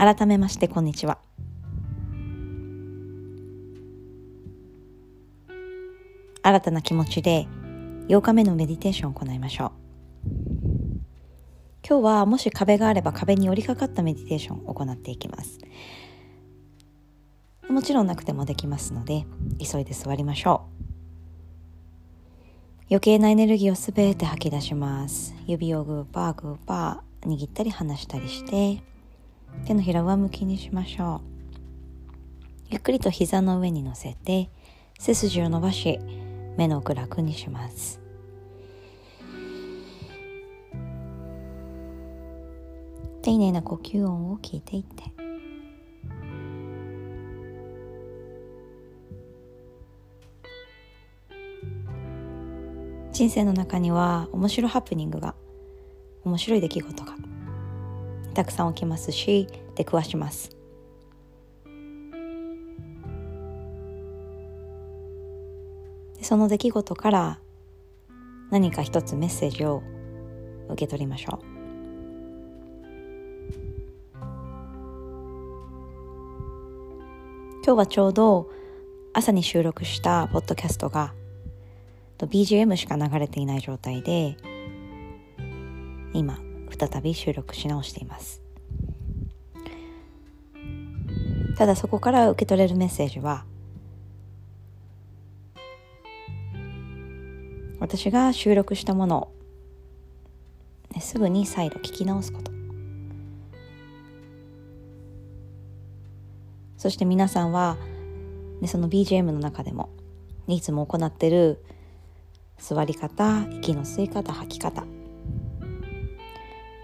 改めましてこんにちは。新たな気持ちで8日目のメディテーションを行いましょう。今日はもし壁があれば壁に寄りかかったメディテーションを行っていきます。もちろんなくてもできますので急いで座りましょう。余計なエネルギーをすべて吐き出します。指をグーパーグーパー握ったり離したりして手のひら上向きにしましょう。ゆっくりと膝の上に乗せて背筋を伸ばし目の奥楽にします。丁寧な呼吸音を聞いていって。人生の中には面白ハプニングが面白い出来事がたくさん起きますし出くわします。その出来事から何か一つメッセージを受け取りましょう。今日はちょうど朝に収録したポッドキャストが BGM しか流れていない状態で今再び収録し直しています。ただそこから受け取れるメッセージは私が収録したものを、すぐに再度聞き直すこと。そして皆さんは、ね、その BGM の中でもいつも行ってる座り方息の吸い方吐き方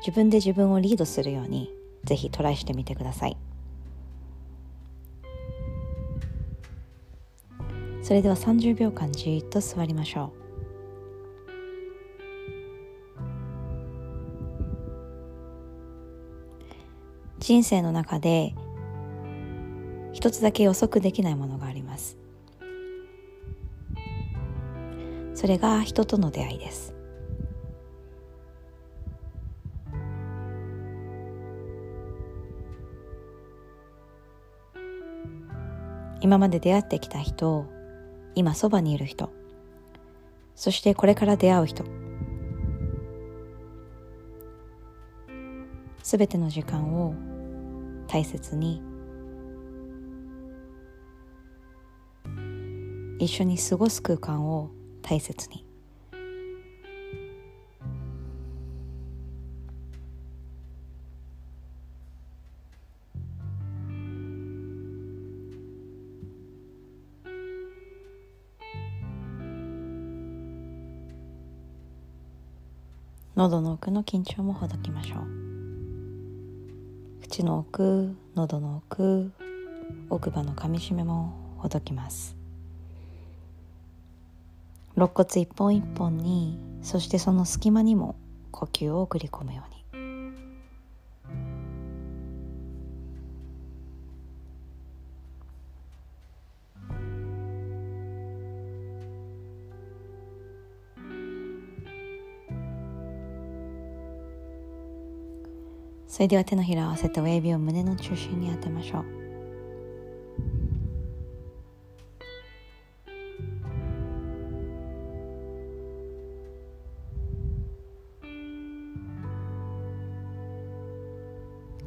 自分で自分をリードするようにぜひトライしてみてください。それでは30秒間じっと座りましょう。人生の中で一つだけ予測できないものがあります。それが人との出会いです。今まで出会ってきた人今そばにいる人。そしてこれから出会う人。すべての時間を大切に一緒に過ごす空間を大切に。喉の奥の緊張もほどきましょう。口の奥喉の奥奥歯の噛みしめもほどきます。肋骨一本一本にそしてその隙間にも呼吸を送り込むように。それでは手のひらを合わせて親指を胸の中心に当てましょう。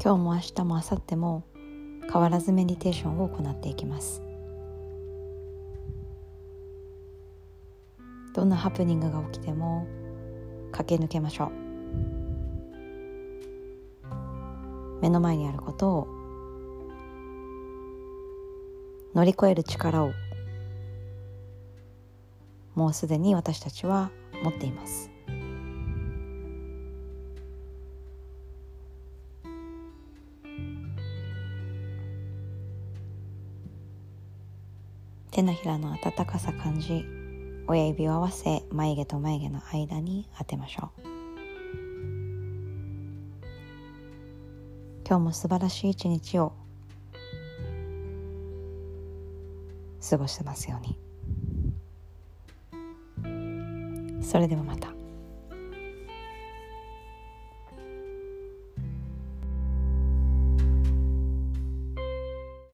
今日も明日も明後日も変わらずメディテーションを行っていきます。どんなハプニングが起きても駆け抜けましょう。目の前にあることを乗り越える力をもうすでに私たちは持っています。手のひらの温かさ感じ親指を合わせ眉毛と眉毛の間に当てましょう。今日も素晴らしい一日を過ごしてますように。それではまた。